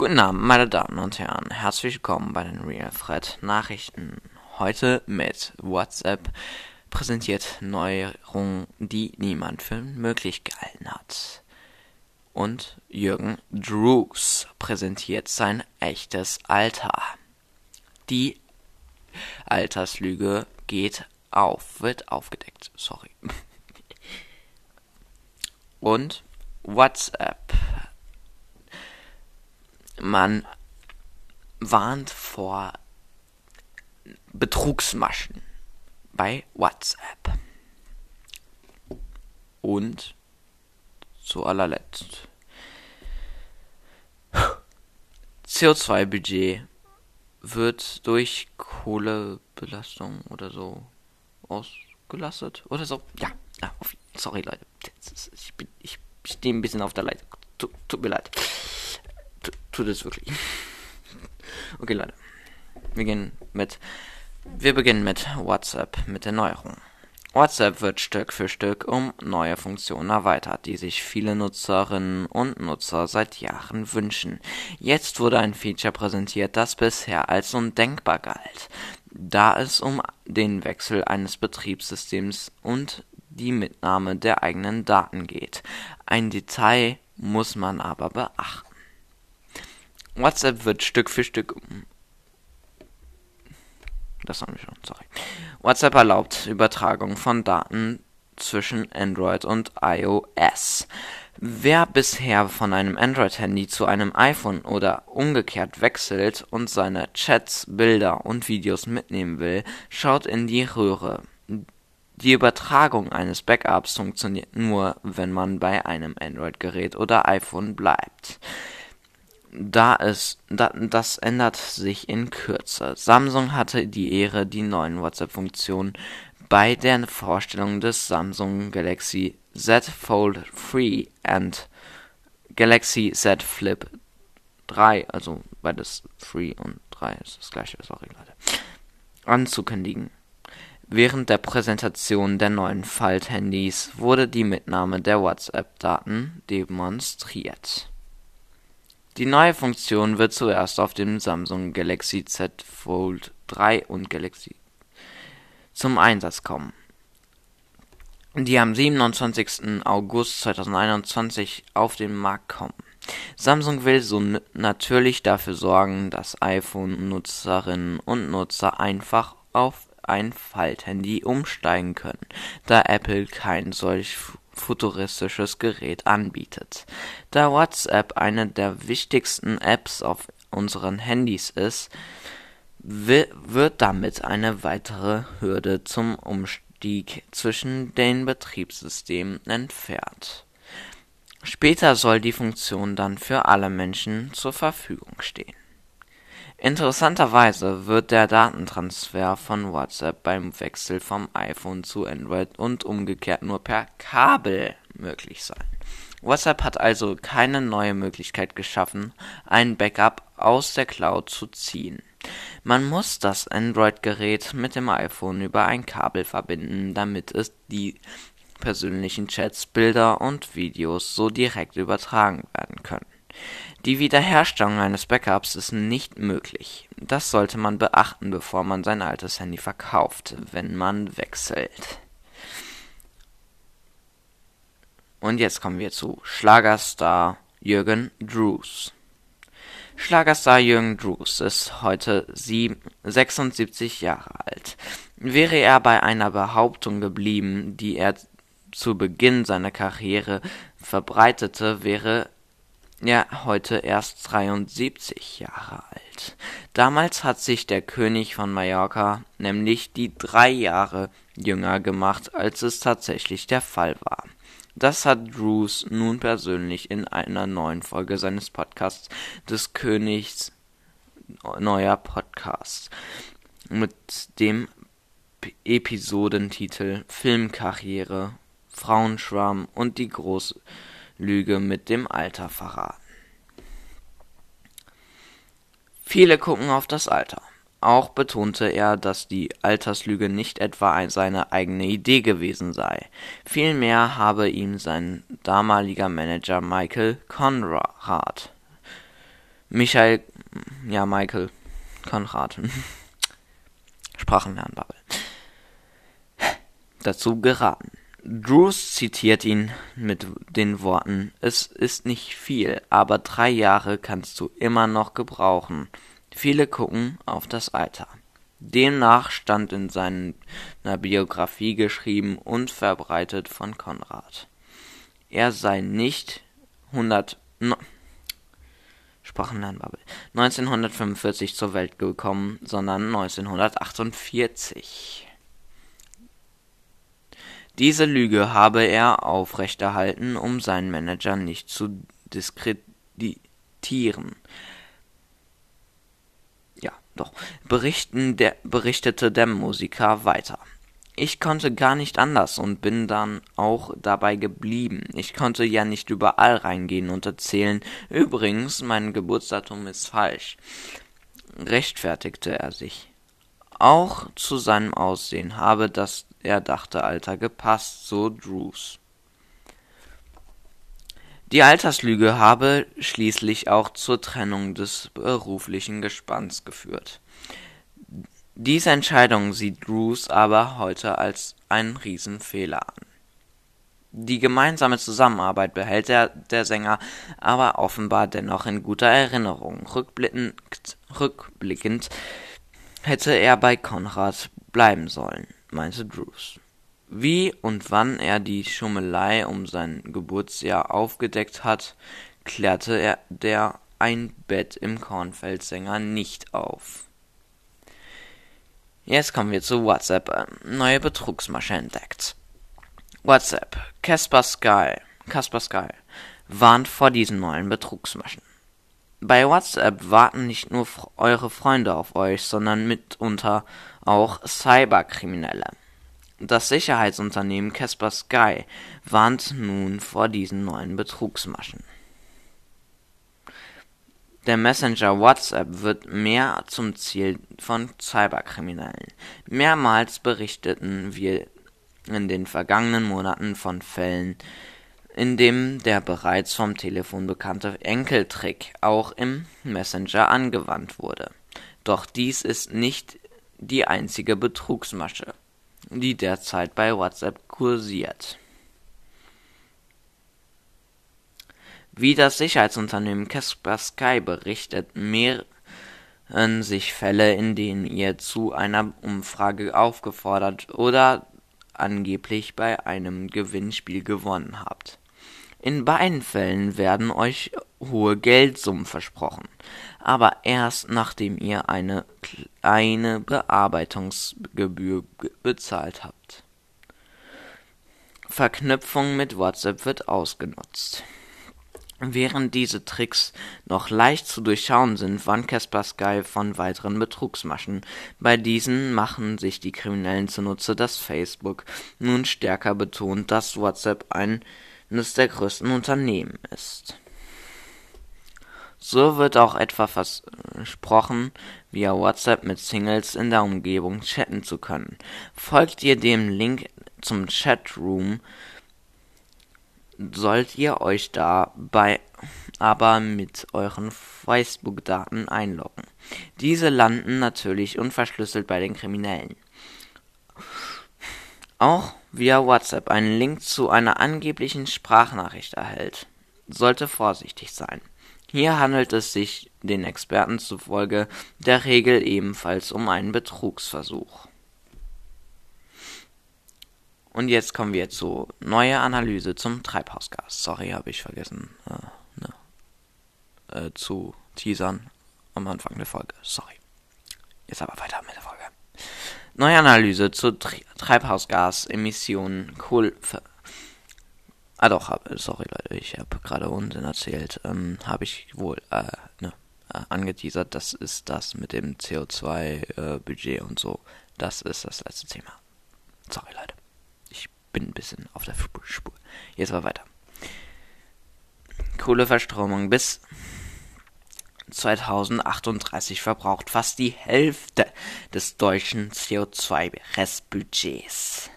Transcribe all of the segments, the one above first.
Guten Abend, meine Damen und Herren. Herzlich willkommen bei den Real Thread Nachrichten. Heute mit WhatsApp präsentiert Neuerungen, die niemand für möglich gehalten hat. Und Jürgen Drews präsentiert sein echtes Alter. Die Alterslüge geht auf, wird aufgedeckt. Sorry. Und WhatsApp man warnt vor Betrugsmaschen bei WhatsApp. Und zu allerletzt CO2-Budget wird durch Kohlebelastung oder so ausgelastet oder so. Ja, sorry Leute, ich, bin, ich stehe ein bisschen auf der Leitung. Tut, tut mir leid tut es wirklich. Okay, Leute. Wir gehen mit. Wir beginnen mit WhatsApp, mit der Neuerung. WhatsApp wird Stück für Stück um neue Funktionen erweitert, die sich viele Nutzerinnen und Nutzer seit Jahren wünschen. Jetzt wurde ein Feature präsentiert, das bisher als undenkbar galt, da es um den Wechsel eines Betriebssystems und die Mitnahme der eigenen Daten geht. Ein Detail muss man aber beachten. WhatsApp wird Stück für Stück. Das haben wir schon, sorry. WhatsApp erlaubt Übertragung von Daten zwischen Android und iOS. Wer bisher von einem Android-Handy zu einem iPhone oder umgekehrt wechselt und seine Chats, Bilder und Videos mitnehmen will, schaut in die Röhre. Die Übertragung eines Backups funktioniert nur, wenn man bei einem Android-Gerät oder iPhone bleibt da es, da, das ändert sich in Kürze. Samsung hatte die Ehre, die neuen WhatsApp-Funktionen bei der Vorstellung des Samsung Galaxy Z Fold 3 und Galaxy Z Flip 3, also beides 3 und 3 ist das gleiche, sorry Leute, anzukündigen. Während der Präsentation der neuen Falthandys wurde die Mitnahme der WhatsApp-Daten demonstriert. Die neue Funktion wird zuerst auf dem Samsung Galaxy Z Fold 3 und Galaxy zum Einsatz kommen, die am 27. August 2021 auf den Markt kommen. Samsung will so natürlich dafür sorgen, dass iPhone-Nutzerinnen und Nutzer einfach auf ein Falthandy umsteigen können, da Apple kein solch futuristisches Gerät anbietet. Da WhatsApp eine der wichtigsten Apps auf unseren Handys ist, wird damit eine weitere Hürde zum Umstieg zwischen den Betriebssystemen entfernt. Später soll die Funktion dann für alle Menschen zur Verfügung stehen. Interessanterweise wird der Datentransfer von WhatsApp beim Wechsel vom iPhone zu Android und umgekehrt nur per Kabel möglich sein. WhatsApp hat also keine neue Möglichkeit geschaffen, ein Backup aus der Cloud zu ziehen. Man muss das Android-Gerät mit dem iPhone über ein Kabel verbinden, damit es die persönlichen Chats, Bilder und Videos so direkt übertragen werden können. Die Wiederherstellung eines Backups ist nicht möglich. Das sollte man beachten, bevor man sein altes Handy verkauft, wenn man wechselt. Und jetzt kommen wir zu Schlagerstar Jürgen Drews. Schlagerstar Jürgen Drews ist heute 76 Jahre alt. Wäre er bei einer Behauptung geblieben, die er zu Beginn seiner Karriere verbreitete, wäre ja heute erst 73 Jahre alt. Damals hat sich der König von Mallorca nämlich die drei Jahre jünger gemacht, als es tatsächlich der Fall war. Das hat Drews nun persönlich in einer neuen Folge seines Podcasts des Königs neuer Podcast mit dem Episodentitel Filmkarriere, Frauenschwarm und die große Lüge mit dem Alter verraten. Viele gucken auf das Alter. Auch betonte er, dass die Alterslüge nicht etwa seine eigene Idee gewesen sei. Vielmehr habe ihm sein damaliger Manager Michael Conrad Michael, ja, Michael Konrad. Sprachenlernbubble. Dazu geraten. Drews zitiert ihn mit den Worten: Es ist nicht viel, aber drei Jahre kannst du immer noch gebrauchen. Viele gucken auf das Alter. Demnach stand in seiner Biografie geschrieben und verbreitet von Konrad. Er sei nicht 100 no, Sprachenlernbubble 1945 zur Welt gekommen, sondern 1948. Diese Lüge habe er aufrechterhalten, um seinen Manager nicht zu diskreditieren. Ja, doch, der, berichtete der Musiker weiter. Ich konnte gar nicht anders und bin dann auch dabei geblieben. Ich konnte ja nicht überall reingehen und erzählen, übrigens, mein Geburtsdatum ist falsch. Rechtfertigte er sich. Auch zu seinem Aussehen habe das erdachte Alter gepasst, so Drews. Die Alterslüge habe schließlich auch zur Trennung des beruflichen Gespanns geführt. Diese Entscheidung sieht Drews aber heute als einen Riesenfehler an. Die gemeinsame Zusammenarbeit behält der, der Sänger aber offenbar dennoch in guter Erinnerung. Rückblickend, rückblickend hätte er bei Konrad bleiben sollen, meinte Drews. Wie und wann er die Schummelei um sein Geburtsjahr aufgedeckt hat, klärte er der Ein Bett im Kornfeld-Sänger nicht auf. Jetzt kommen wir zu WhatsApp. Neue Betrugsmasche entdeckt. WhatsApp. Casper Sky. Casper Sky warnt vor diesen neuen Betrugsmaschen. Bei WhatsApp warten nicht nur eure Freunde auf euch, sondern mitunter auch Cyberkriminelle. Das Sicherheitsunternehmen Casper Sky warnt nun vor diesen neuen Betrugsmaschen. Der Messenger WhatsApp wird mehr zum Ziel von Cyberkriminellen. Mehrmals berichteten wir in den vergangenen Monaten von Fällen, in dem der bereits vom Telefon bekannte Enkeltrick auch im Messenger angewandt wurde. Doch dies ist nicht die einzige Betrugsmasche, die derzeit bei WhatsApp kursiert. Wie das Sicherheitsunternehmen Kaspersky berichtet, mehren sich Fälle, in denen ihr zu einer Umfrage aufgefordert oder angeblich bei einem Gewinnspiel gewonnen habt. In beiden Fällen werden euch hohe Geldsummen versprochen, aber erst nachdem ihr eine kleine Bearbeitungsgebühr bezahlt habt. Verknüpfung mit WhatsApp wird ausgenutzt. Während diese Tricks noch leicht zu durchschauen sind, warnt Kaspersky von weiteren Betrugsmaschen. Bei diesen machen sich die Kriminellen zunutze, dass Facebook nun stärker betont, dass WhatsApp ein eines der größten Unternehmen ist. So wird auch etwa versprochen, via WhatsApp mit Singles in der Umgebung chatten zu können. Folgt ihr dem Link zum Chatroom, sollt ihr euch dabei aber mit euren Facebook-Daten einloggen. Diese landen natürlich unverschlüsselt bei den Kriminellen. Auch via WhatsApp einen Link zu einer angeblichen Sprachnachricht erhält, sollte vorsichtig sein. Hier handelt es sich den Experten zufolge der Regel ebenfalls um einen Betrugsversuch. Und jetzt kommen wir zu neuer Analyse zum Treibhausgas. Sorry, habe ich vergessen äh, ne, äh, zu teasern am Anfang der Folge. Sorry. Jetzt aber weiter mit der Folge. Neue Analyse zu Tri Treibhausgasemissionen Kohl. Ah doch, hab, sorry Leute, ich habe gerade Unsinn erzählt. Ähm, habe ich wohl äh, ne, äh, angeteasert. Das ist das mit dem CO2-Budget äh, und so. Das ist das letzte Thema. Sorry Leute, ich bin ein bisschen auf der Spur. Jetzt aber weiter. Kohleverstromung bis 2038 verbraucht fast die Hälfte des deutschen CO2-Restbudgets.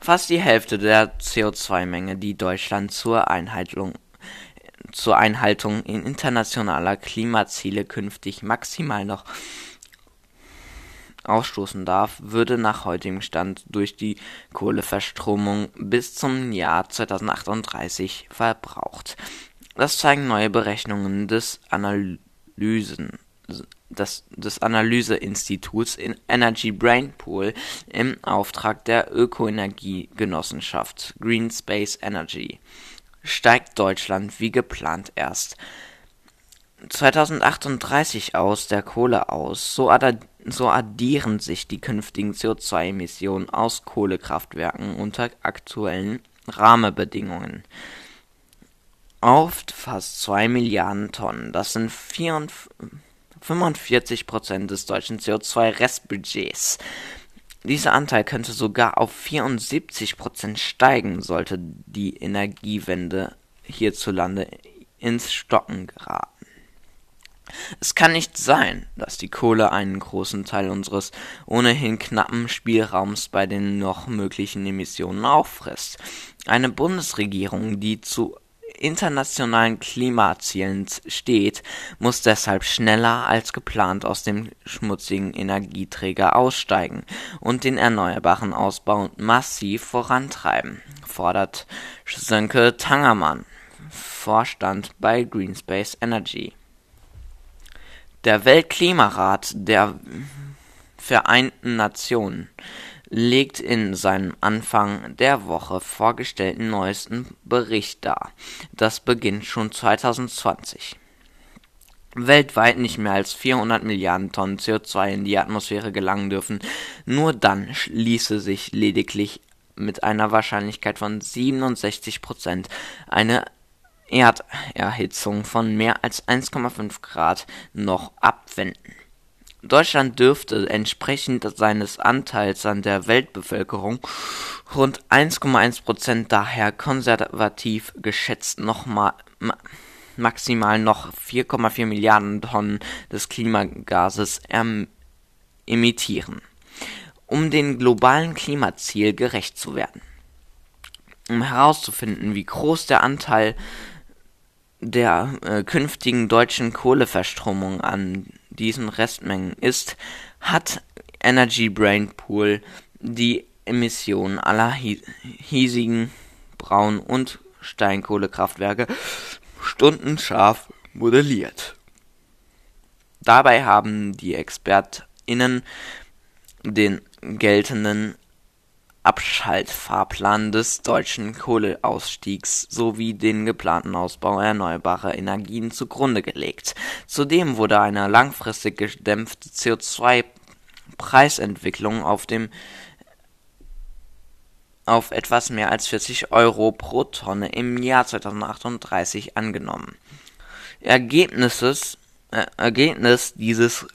Fast die Hälfte der CO2-Menge, die Deutschland zur Einhaltung zur Einhaltung internationaler Klimaziele künftig maximal noch ausstoßen darf, würde nach heutigem Stand durch die Kohleverstromung bis zum Jahr 2038 verbraucht. Das zeigen neue Berechnungen des Analysen des, des Analyseinstituts Energy Brain Pool im Auftrag der Ökoenergiegenossenschaft Green Space Energy. Steigt Deutschland wie geplant erst 2038 aus der Kohle aus, so, so addieren sich die künftigen CO2-Emissionen aus Kohlekraftwerken unter aktuellen Rahmenbedingungen auf fast 2 Milliarden Tonnen. Das sind 45 Prozent des deutschen CO2-Restbudgets. Dieser Anteil könnte sogar auf 74 Prozent steigen, sollte die Energiewende hierzulande ins Stocken geraten. Es kann nicht sein, dass die Kohle einen großen Teil unseres ohnehin knappen Spielraums bei den noch möglichen Emissionen auffrisst. Eine Bundesregierung, die zu internationalen Klimazielen steht, muss deshalb schneller als geplant aus dem schmutzigen Energieträger aussteigen und den erneuerbaren Ausbau massiv vorantreiben, fordert Sönke Tangermann, Vorstand bei Greenspace Energy. Der Weltklimarat der Vereinten Nationen legt in seinem Anfang der Woche vorgestellten neuesten Bericht dar. Das beginnt schon 2020. Weltweit nicht mehr als 400 Milliarden Tonnen CO2 in die Atmosphäre gelangen dürfen. Nur dann ließe sich lediglich mit einer Wahrscheinlichkeit von 67 Prozent eine Erderhitzung von mehr als 1,5 Grad noch abwenden. Deutschland dürfte entsprechend seines Anteils an der Weltbevölkerung rund 1,1 Prozent daher konservativ geschätzt noch ma maximal noch 4,4 Milliarden Tonnen des Klimagases emittieren, um dem globalen Klimaziel gerecht zu werden. Um herauszufinden, wie groß der Anteil der äh, künftigen deutschen Kohleverstromung an diesen Restmengen ist, hat Energy Brain Pool die Emissionen aller hiesigen Braun- und Steinkohlekraftwerke stundenscharf modelliert. Dabei haben die ExpertInnen den geltenden Abschaltfahrplan des deutschen Kohleausstiegs sowie den geplanten Ausbau erneuerbarer Energien zugrunde gelegt. Zudem wurde eine langfristig gedämpfte CO2-Preisentwicklung auf dem auf etwas mehr als 40 Euro pro Tonne im Jahr 2038 angenommen. Ergebnisses, äh, Ergebnis dieses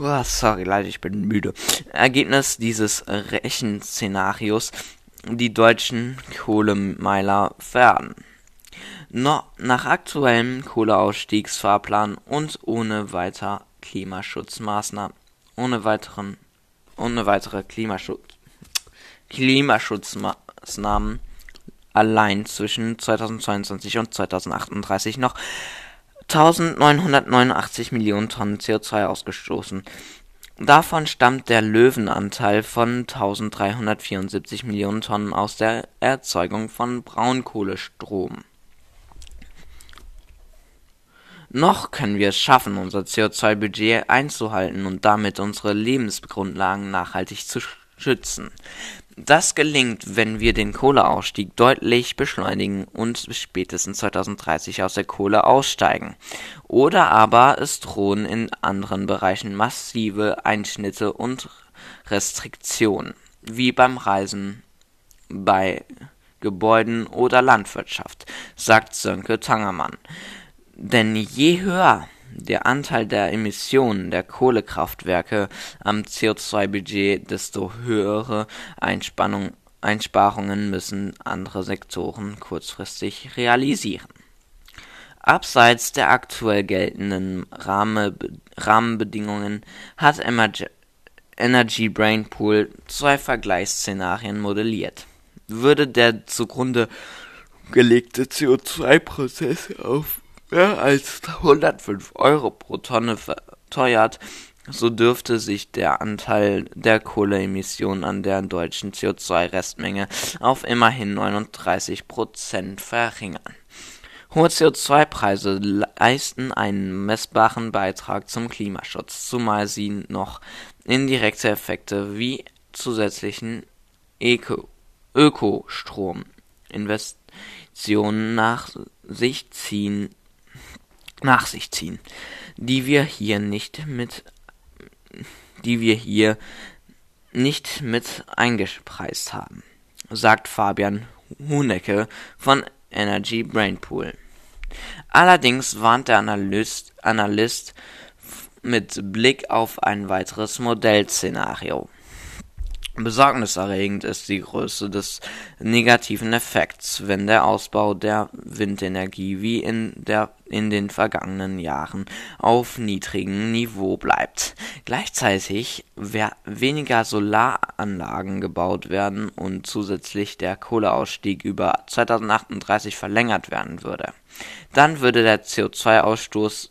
Oh, sorry, Leute, ich bin müde. Ergebnis dieses Rechenszenarios: Die deutschen Kohlemeiler werden no, nach aktuellem Kohleausstiegsfahrplan und ohne weiter Klimaschutzmaßnahmen, ohne weiteren, ohne weitere Klimaschutz, Klimaschutzmaßnahmen allein zwischen 2022 und 2038 noch 1989 Millionen Tonnen CO2 ausgestoßen. Davon stammt der Löwenanteil von 1374 Millionen Tonnen aus der Erzeugung von Braunkohlestrom. Noch können wir es schaffen, unser CO2-Budget einzuhalten und damit unsere Lebensgrundlagen nachhaltig zu schützen. Das gelingt, wenn wir den Kohleausstieg deutlich beschleunigen und spätestens 2030 aus der Kohle aussteigen. Oder aber es drohen in anderen Bereichen massive Einschnitte und Restriktionen, wie beim Reisen, bei Gebäuden oder Landwirtschaft, sagt Sönke Tangermann. Denn je höher der Anteil der Emissionen der Kohlekraftwerke am CO2-Budget, desto höhere Einsparungen müssen andere Sektoren kurzfristig realisieren. Abseits der aktuell geltenden Rahmenbedingungen hat Energy Brain Pool zwei Vergleichsszenarien modelliert. Würde der zugrunde gelegte CO2-Prozess auf mehr als 105 Euro pro Tonne verteuert, so dürfte sich der Anteil der Kohleemissionen an der deutschen CO2-Restmenge auf immerhin 39 Prozent verringern. Hohe CO2-Preise leisten einen messbaren Beitrag zum Klimaschutz, zumal sie noch indirekte Effekte wie zusätzlichen Ökostrom-Investitionen nach sich ziehen, nach sich ziehen, die wir hier nicht mit die wir hier nicht mit eingespeist haben, sagt Fabian Hunecke von Energy Brainpool. Allerdings warnt der Analyst, Analyst mit Blick auf ein weiteres Modellszenario. Besorgniserregend ist die Größe des negativen Effekts, wenn der Ausbau der Windenergie wie in, der, in den vergangenen Jahren auf niedrigem Niveau bleibt. Gleichzeitig weniger Solaranlagen gebaut werden und zusätzlich der Kohleausstieg über 2038 verlängert werden würde. Dann würde der CO2-Ausstoß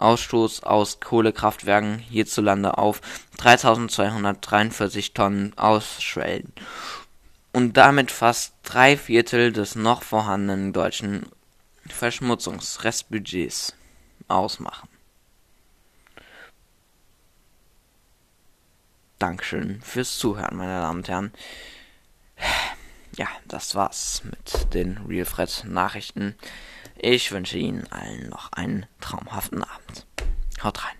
Ausstoß aus Kohlekraftwerken hierzulande auf 3243 Tonnen ausschwellen und damit fast drei Viertel des noch vorhandenen deutschen Verschmutzungsrestbudgets ausmachen. Dankeschön fürs Zuhören, meine Damen und Herren. Ja, das war's mit den Real Fred Nachrichten. Ich wünsche Ihnen allen noch einen traumhaften Abend. Haut rein.